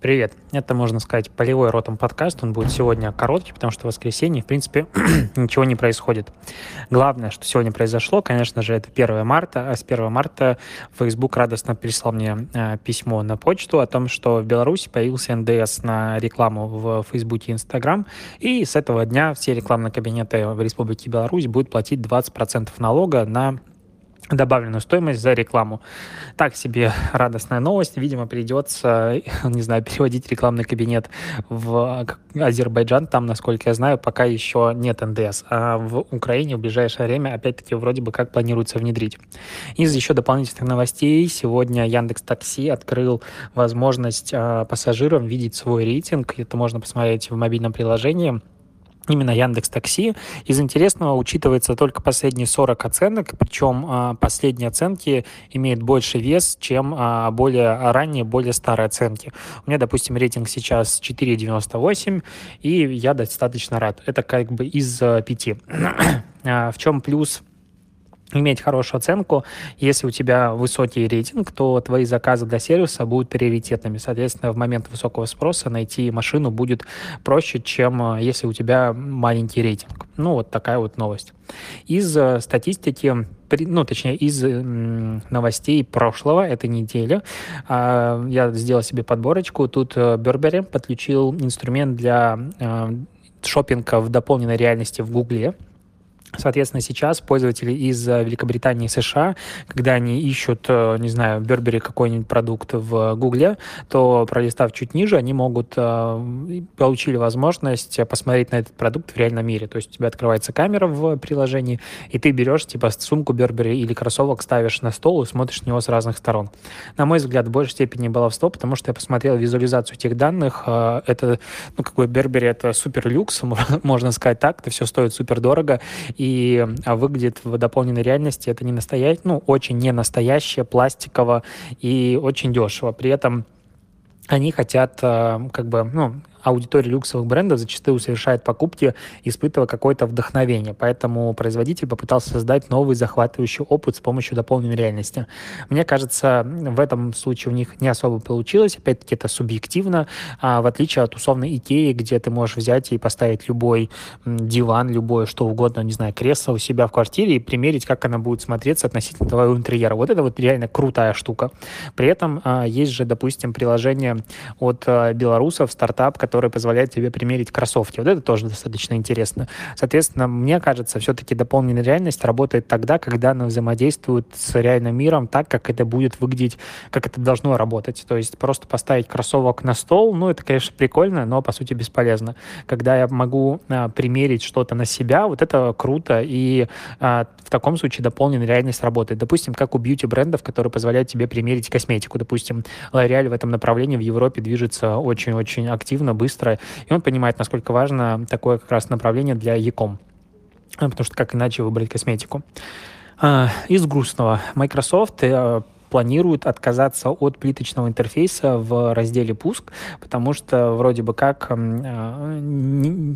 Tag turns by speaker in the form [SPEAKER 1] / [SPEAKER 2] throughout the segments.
[SPEAKER 1] Привет. Это, можно сказать, полевой ротом подкаст. Он будет сегодня короткий, потому что в воскресенье, в принципе, ничего не происходит. Главное, что сегодня произошло, конечно же, это 1 марта. А с 1 марта Facebook радостно прислал мне э, письмо на почту о том, что в Беларуси появился НДС на рекламу в Facebook и Instagram. И с этого дня все рекламные кабинеты в Республике Беларусь будут платить 20% налога на добавленную стоимость за рекламу. Так себе радостная новость. Видимо, придется, не знаю, переводить рекламный кабинет в Азербайджан. Там, насколько я знаю, пока еще нет НДС. А в Украине в ближайшее время, опять-таки, вроде бы как планируется внедрить. Из еще дополнительных новостей, сегодня Яндекс Такси открыл возможность а, пассажирам видеть свой рейтинг. Это можно посмотреть в мобильном приложении именно Яндекс Такси. Из интересного учитывается только последние 40 оценок, причем а, последние оценки имеют больше вес, чем а, более ранние, более старые оценки. У меня, допустим, рейтинг сейчас 4,98, и я достаточно рад. Это как бы из 5. А, в чем плюс иметь хорошую оценку. Если у тебя высокий рейтинг, то твои заказы для сервиса будут приоритетными. Соответственно, в момент высокого спроса найти машину будет проще, чем э, если у тебя маленький рейтинг. Ну, вот такая вот новость. Из э, статистики ну, точнее, из новостей прошлого, этой недели, а, я сделал себе подборочку. Тут Burberry подключил инструмент для э, шопинга в дополненной реальности в Гугле. Соответственно, сейчас пользователи из э, Великобритании и США, когда они ищут, э, не знаю, Бербери какой-нибудь продукт в Гугле, то пролистав чуть ниже, они могут, э, получили возможность посмотреть на этот продукт в реальном мире. То есть у тебя открывается камера в приложении, и ты берешь, типа, сумку Бербери или кроссовок ставишь на стол и смотришь на него с разных сторон. На мой взгляд, в большей степени баловство, потому что я посмотрел визуализацию этих данных. Это, ну, какой Бербери, это супер люкс, можно сказать так, это все стоит супер дорого, и а, выглядит в дополненной реальности это не настоящее, ну, очень не настоящее, пластиково и очень дешево. При этом они хотят а, как бы, ну, аудитория люксовых брендов зачастую совершает покупки, испытывая какое-то вдохновение. Поэтому производитель попытался создать новый захватывающий опыт с помощью дополненной реальности. Мне кажется, в этом случае у них не особо получилось. Опять-таки, это субъективно, а в отличие от условной Икеи, где ты можешь взять и поставить любой диван, любое что угодно, не знаю, кресло у себя в квартире и примерить, как она будет смотреться относительно твоего интерьера. Вот это вот реально крутая штука. При этом а, есть же, допустим, приложение от а, белорусов, стартап, который который позволяет тебе примерить кроссовки. Вот это тоже достаточно интересно. Соответственно, мне кажется, все-таки дополненная реальность работает тогда, когда она взаимодействует с реальным миром так, как это будет выглядеть, как это должно работать. То есть просто поставить кроссовок на стол, ну, это, конечно, прикольно, но, по сути, бесполезно. Когда я могу а, примерить что-то на себя, вот это круто, и а, в таком случае дополненная реальность работает. Допустим, как у бьюти-брендов, которые позволяют тебе примерить косметику. Допустим, L'Oreal в этом направлении в Европе движется очень-очень активно, быстро, и он понимает, насколько важно такое как раз направление для Яком. Потому что как иначе выбрать косметику. А, из грустного. Microsoft э, планирует отказаться от плиточного интерфейса в разделе «Пуск», потому что вроде бы как э,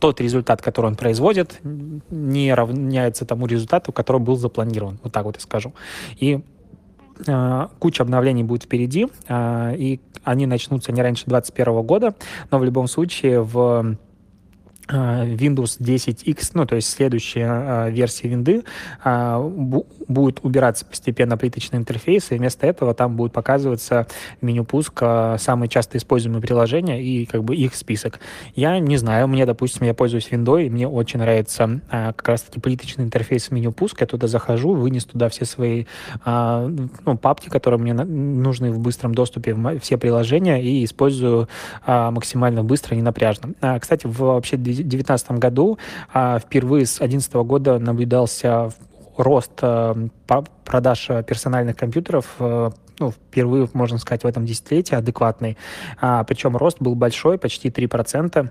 [SPEAKER 1] тот результат, который он производит, не равняется тому результату, который был запланирован. Вот так вот я скажу. И э, куча обновлений будет впереди, и они начнутся не раньше 2021 года, но в любом случае в Windows 10X, ну, то есть следующая а, версия винды, а, будет убираться постепенно плиточный интерфейс, и вместо этого там будет показываться меню пуска самые часто используемые приложения и как бы их список. Я не знаю, мне, допустим, я пользуюсь виндой, и мне очень нравится как раз-таки плиточный интерфейс меню пуска, я туда захожу, вынес туда все свои ну, папки, которые мне нужны в быстром доступе, все приложения, и использую максимально быстро и ненапряжно. Кстати, в вообще 2019 году а, впервые с 2011 года наблюдался рост э, продаж персональных компьютеров э, ну, впервые, можно сказать, в этом десятилетии адекватный. А, причем рост был большой, почти 3%.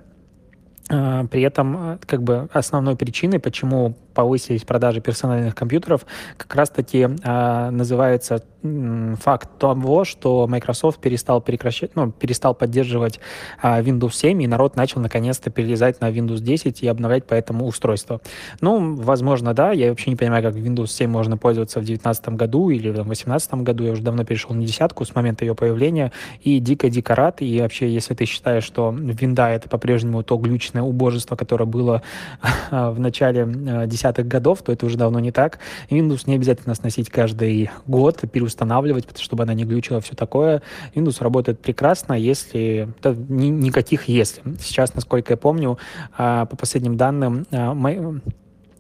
[SPEAKER 1] А, при этом, как бы, основной причиной, почему повысились продажи персональных компьютеров, как раз-таки э, называется факт того, что Microsoft перестал прекращать, ну, перестал поддерживать а, Windows 7, и народ начал наконец-то перелезать на Windows 10 и обновлять по этому устройство. Ну, возможно, да, я вообще не понимаю, как Windows 7 можно пользоваться в 2019 году или в 2018 году, я уже давно перешел на десятку с момента ее появления, и дико-дико рад, и вообще, если ты считаешь, что винда это по-прежнему то глючное убожество, которое было в начале а, десятых годов, то это уже давно не так. Windows не обязательно сносить каждый год, переустанавливать, чтобы она не глючила, все такое. Windows работает прекрасно, если... Да, ни, никаких если. Сейчас, насколько я помню, а, по последним данным, а,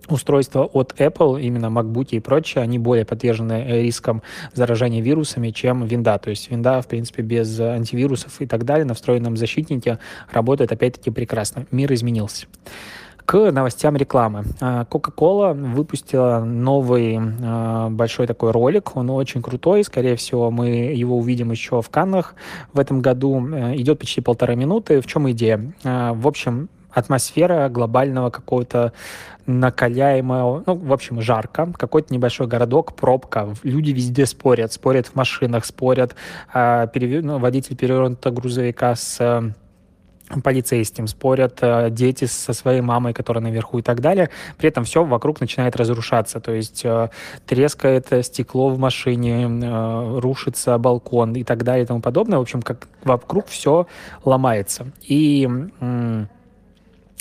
[SPEAKER 1] устройства от Apple, именно MacBook и прочее, они более подвержены рискам заражения вирусами, чем винда. То есть винда, в принципе, без антивирусов и так далее на встроенном защитнике работает опять-таки прекрасно. Мир изменился. К новостям рекламы. А, Coca-Cola выпустила новый а, большой такой ролик. Он очень крутой. Скорее всего, мы его увидим еще в Каннах в этом году. Э, идет почти полтора минуты. В чем идея? А, в общем, атмосфера глобального какого-то накаляемого, ну, в общем, жарко, какой-то небольшой городок, пробка, люди везде спорят, спорят в машинах, спорят, а, перев... ну, водитель перевернутого грузовика с полицейским, спорят э, дети со своей мамой, которая наверху и так далее. При этом все вокруг начинает разрушаться, то есть э, трескает стекло в машине, э, рушится балкон и так далее и тому подобное. В общем, как вокруг все ломается. И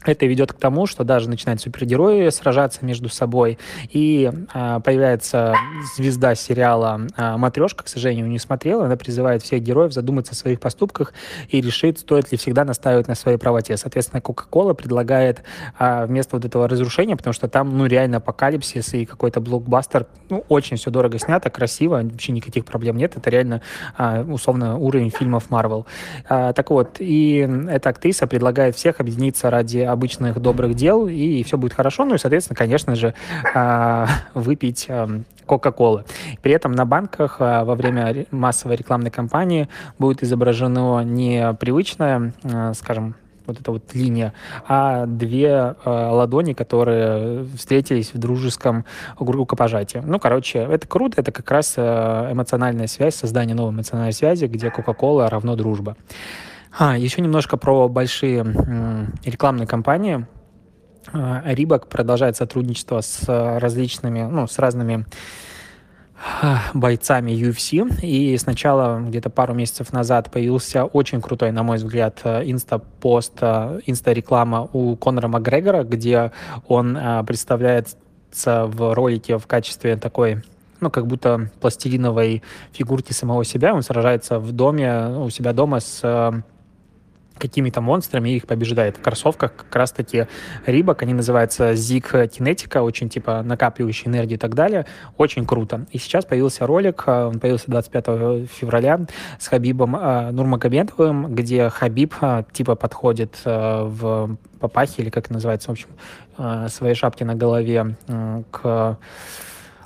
[SPEAKER 1] это ведет к тому, что даже начинают супергерои сражаться между собой, и а, появляется звезда сериала а, «Матрешка», к сожалению, не смотрела, она призывает всех героев задуматься о своих поступках и решить, стоит ли всегда настаивать на своей правоте. Соответственно, Кока-Кола предлагает а, вместо вот этого разрушения, потому что там, ну, реально апокалипсис и какой-то блокбастер, ну, очень все дорого снято, красиво, вообще никаких проблем нет, это реально, а, условно, уровень фильмов Marvel. А, так вот, и эта актриса предлагает всех объединиться ради обычных добрых дел, и все будет хорошо. Ну и, соответственно, конечно же, а, выпить Кока-Колы. При этом на банках а, во время массовой рекламной кампании будет изображено не привычное, а, скажем, вот эта вот линия, а две э, ладони, которые встретились в дружеском рукопожатии. Ну, короче, это круто, это как раз эмоциональная связь, создание новой эмоциональной связи, где Кока-Кола равно дружба. А, еще немножко про большие рекламные кампании. Рибак продолжает сотрудничество с различными, ну, с разными бойцами UFC. И сначала, где-то пару месяцев назад, появился очень крутой, на мой взгляд, инста-пост, инста-реклама у Конора Макгрегора, где он а, представляется в ролике в качестве такой ну, как будто пластилиновой фигурки самого себя. Он сражается в доме, у себя дома с какими-то монстрами и их побеждает. В кроссовках как раз-таки Рибок, они называются Zig Kinetica, очень типа накапливающие энергию и так далее. Очень круто. И сейчас появился ролик, э, он появился 25 февраля с Хабибом э, Нурмагомедовым, где Хабиб э, типа подходит в папахе, или как называется, в общем, своей шапке на голове к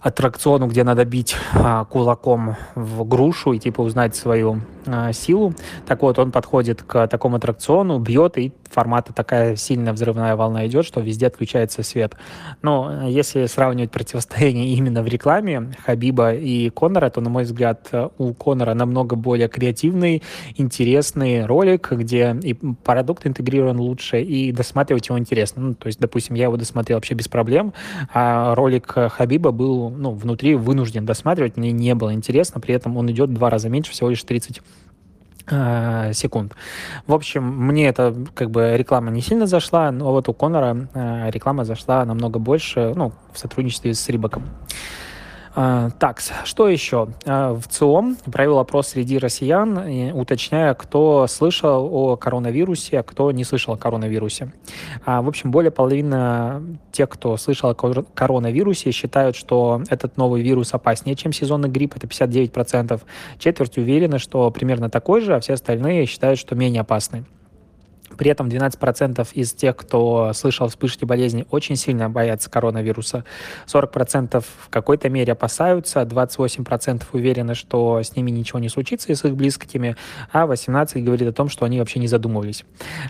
[SPEAKER 1] аттракциону, где надо бить а, кулаком в грушу и типа узнать свою а, силу. Так вот, он подходит к такому аттракциону, бьет, и формата такая сильная взрывная волна идет, что везде отключается свет. Но если сравнивать противостояние именно в рекламе Хабиба и Конора, то, на мой взгляд, у Конора намного более креативный, интересный ролик, где и продукт интегрирован лучше, и досматривать его интересно. Ну, то есть, допустим, я его досмотрел вообще без проблем, а ролик Хабиба был ну, внутри вынужден досматривать, мне не было интересно, при этом он идет в два раза меньше, всего лишь 30 э, секунд. В общем, мне это как бы реклама не сильно зашла, но вот у Конора э, реклама зашла намного больше, ну, в сотрудничестве с Рибаком. А, так, что еще? А, в ЦИОМ провел опрос среди россиян, уточняя, кто слышал о коронавирусе, а кто не слышал о коронавирусе. В общем, более половины тех, кто слышал о коронавирусе, считают, что этот новый вирус опаснее, чем сезонный грипп, это 59%. Четверть уверены, что примерно такой же, а все остальные считают, что менее опасный. При этом 12% из тех, кто слышал вспышки болезни, очень сильно боятся коронавируса. 40% в какой-то мере опасаются, 28% уверены, что с ними ничего не случится и с их близкими, а 18% говорит о том, что они вообще не задумывались.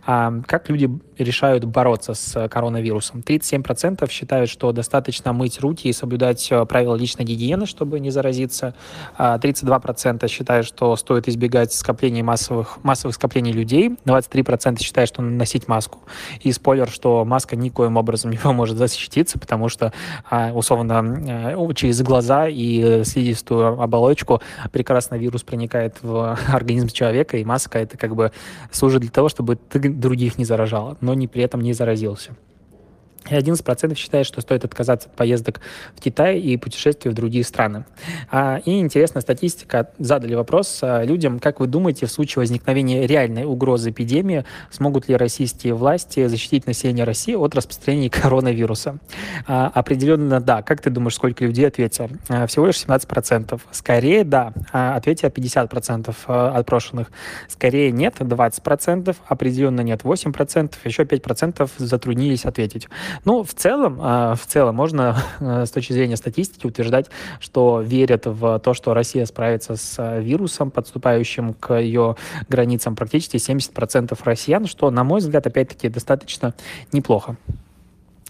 [SPEAKER 1] А как люди решают бороться с коронавирусом? 37% считают, что достаточно мыть руки и соблюдать э, правила личной гигиены, чтобы не заразиться. 32% а считают, что стоит избегать скоплений массовых, массовых скоплений людей. 23% считают, что носить маску. И спойлер, что маска никоим образом не поможет защититься, потому что, а, условно, э, через глаза и слизистую оболочку прекрасно вирус проникает в организм человека, и маска это как бы служит для того, чтобы ты других не заражала, но не при этом не заразился. И 11% считает, что стоит отказаться от поездок в Китай и путешествий в другие страны. А, и интересная статистика. Задали вопрос а, людям, как вы думаете, в случае возникновения реальной угрозы эпидемии, смогут ли российские власти защитить население России от распространения коронавируса? А, определенно да. Как ты думаешь, сколько людей ответило? Всего лишь 17%. Скорее да. Ответили 50% отпрошенных. Скорее нет 20%. Определенно нет 8%. Еще 5% затруднились ответить. Ну, в целом, а, в целом можно э, с точки зрения статистики утверждать, что верят в то, что Россия справится с э, вирусом, подступающим к ее границам практически 70% россиян, что, на мой взгляд, опять-таки достаточно неплохо.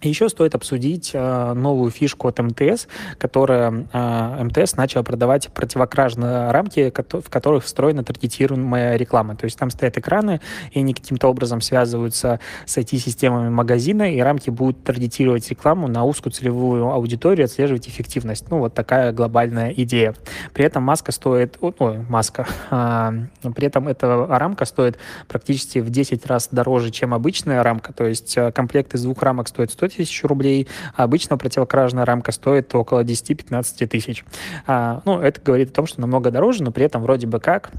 [SPEAKER 1] Еще стоит обсудить э, новую фишку от МТС, которая э, МТС начала продавать противокражные рамки, в которых встроена таргетируемая реклама. То есть там стоят экраны, и они каким-то образом связываются с IT-системами магазина, и рамки будут таргетировать рекламу на узкую целевую аудиторию, отслеживать эффективность. Ну, вот такая глобальная идея. При этом маска стоит, ну, маска, э, при этом эта рамка стоит практически в 10 раз дороже, чем обычная рамка. То есть э, комплект из двух рамок стоит 100 тысяч рублей, а обычно противокражная рамка стоит около 10-15 тысяч. А, ну, это говорит о том, что намного дороже, но при этом вроде бы как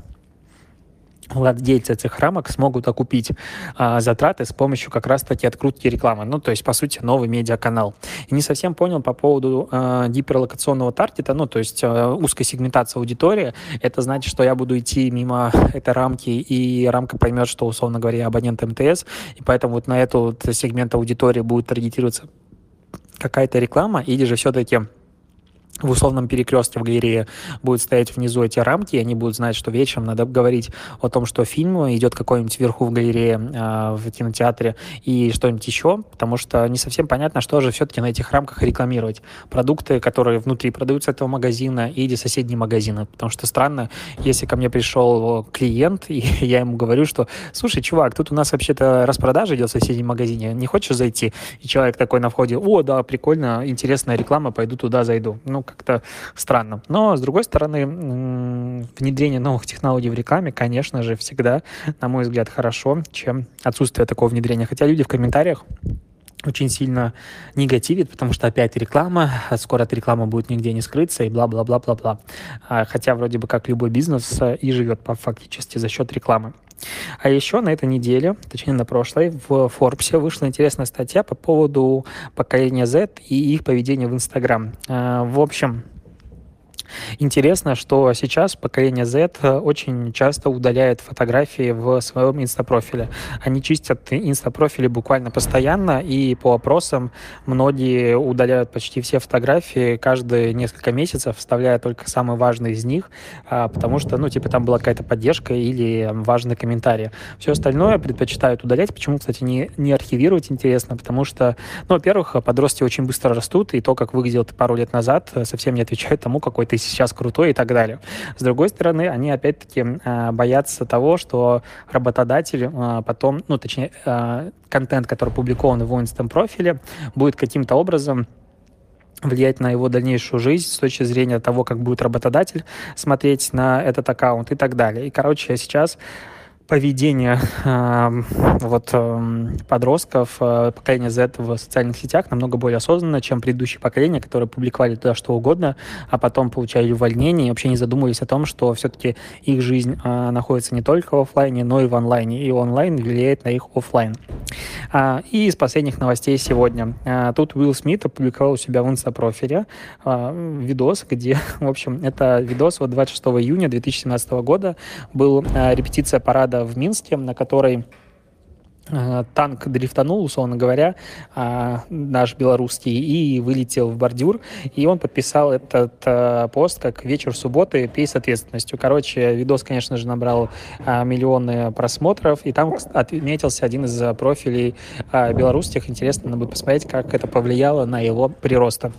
[SPEAKER 1] владельцы этих рамок смогут окупить а, затраты с помощью как раз-таки открутки рекламы. Ну, то есть, по сути, новый медиаканал. И не совсем понял по поводу а, гиперлокационного таргета, ну, то есть а, узкой сегментации аудитории. Это значит, что я буду идти мимо этой рамки, и рамка поймет, что, условно говоря, абонент МТС, и поэтому вот на эту вот сегмент аудитории будет таргетироваться какая-то реклама, или же все-таки в условном перекрестке в галерее будут стоять внизу эти рамки, и они будут знать, что вечером надо говорить о том, что фильм идет какой-нибудь вверху в галерее э, в кинотеатре и что-нибудь еще, потому что не совсем понятно, что же все-таки на этих рамках рекламировать. Продукты, которые внутри продаются этого магазина или соседние магазины, потому что странно, если ко мне пришел клиент, и я ему говорю, что, слушай, чувак, тут у нас вообще-то распродажа идет в соседнем магазине, не хочешь зайти? И человек такой на входе, о, да, прикольно, интересная реклама, пойду туда зайду. Ну, как-то странно. Но, с другой стороны, внедрение новых технологий в рекламе, конечно же, всегда, на мой взгляд, хорошо, чем отсутствие такого внедрения. Хотя люди в комментариях очень сильно негативит, потому что опять реклама, а скоро эта реклама будет нигде не скрыться и бла-бла-бла-бла-бла. А, хотя вроде бы как любой бизнес э, и живет по фактически за счет рекламы. А еще на этой неделе, точнее на прошлой, в Forbes вышла интересная статья по поводу поколения Z и их поведения в Instagram. А, в общем, Интересно, что сейчас поколение Z очень часто удаляет фотографии в своем инстапрофиле. Они чистят инстапрофили буквально постоянно, и по опросам многие удаляют почти все фотографии каждые несколько месяцев, вставляя только самые важные из них, а, потому что, ну, типа, там была какая-то поддержка или важный комментарий. Все остальное предпочитают удалять. Почему, кстати, не, не архивировать, интересно, потому что, ну, во-первых, подростки очень быстро растут, и то, как выглядел ты пару лет назад, совсем не отвечает тому, какой ты сейчас крутой и так далее. С другой стороны, они опять-таки а, боятся того, что работодатель а, потом, ну, точнее, а, контент, который опубликован в его инстаграм-профиле, будет каким-то образом влиять на его дальнейшую жизнь с точки зрения того, как будет работодатель смотреть на этот аккаунт и так далее. И, короче, сейчас поведение э, вот, э, подростков э, поколения Z в социальных сетях намного более осознанно, чем предыдущие поколения, которые публиковали туда что угодно, а потом получали увольнение и вообще не задумывались о том, что все-таки их жизнь э, находится не только в офлайне, но и в онлайне, и онлайн влияет на их офлайн. А, и из последних новостей сегодня. А, тут Уилл Смит опубликовал у себя в инстапрофиле а, видос, где, в общем, это видос вот 26 июня 2017 года был репетиция парада в Минске, на которой танк дрифтанул, условно говоря, а, наш белорусский, и вылетел в бордюр, и он подписал этот э, пост как «Вечер субботы, пей с ответственностью». Короче, видос, конечно же, набрал а, миллионы просмотров, и там отметился один из профилей а, белорусских. Интересно будет посмотреть, как это повлияло на его прироста.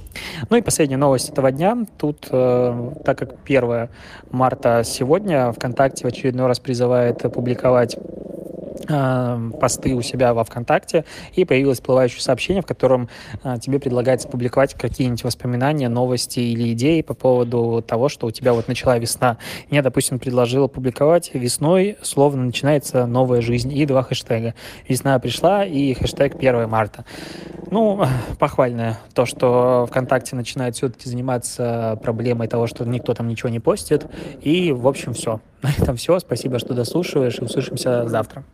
[SPEAKER 1] Ну и последняя новость этого дня. Тут, э, так как 1 марта сегодня, ВКонтакте в очередной раз призывает публиковать посты у себя во ВКонтакте, и появилось всплывающее сообщение, в котором э, тебе предлагается публиковать какие-нибудь воспоминания, новости или идеи по поводу того, что у тебя вот начала весна. Мне, допустим, предложила публиковать весной, словно начинается новая жизнь, и два хэштега. Весна пришла и хэштег 1 марта. Ну, похвальное то, что ВКонтакте начинает все-таки заниматься проблемой того, что никто там ничего не постит. И, в общем, все. На этом все. Спасибо, что дослушиваешь, услышимся завтра.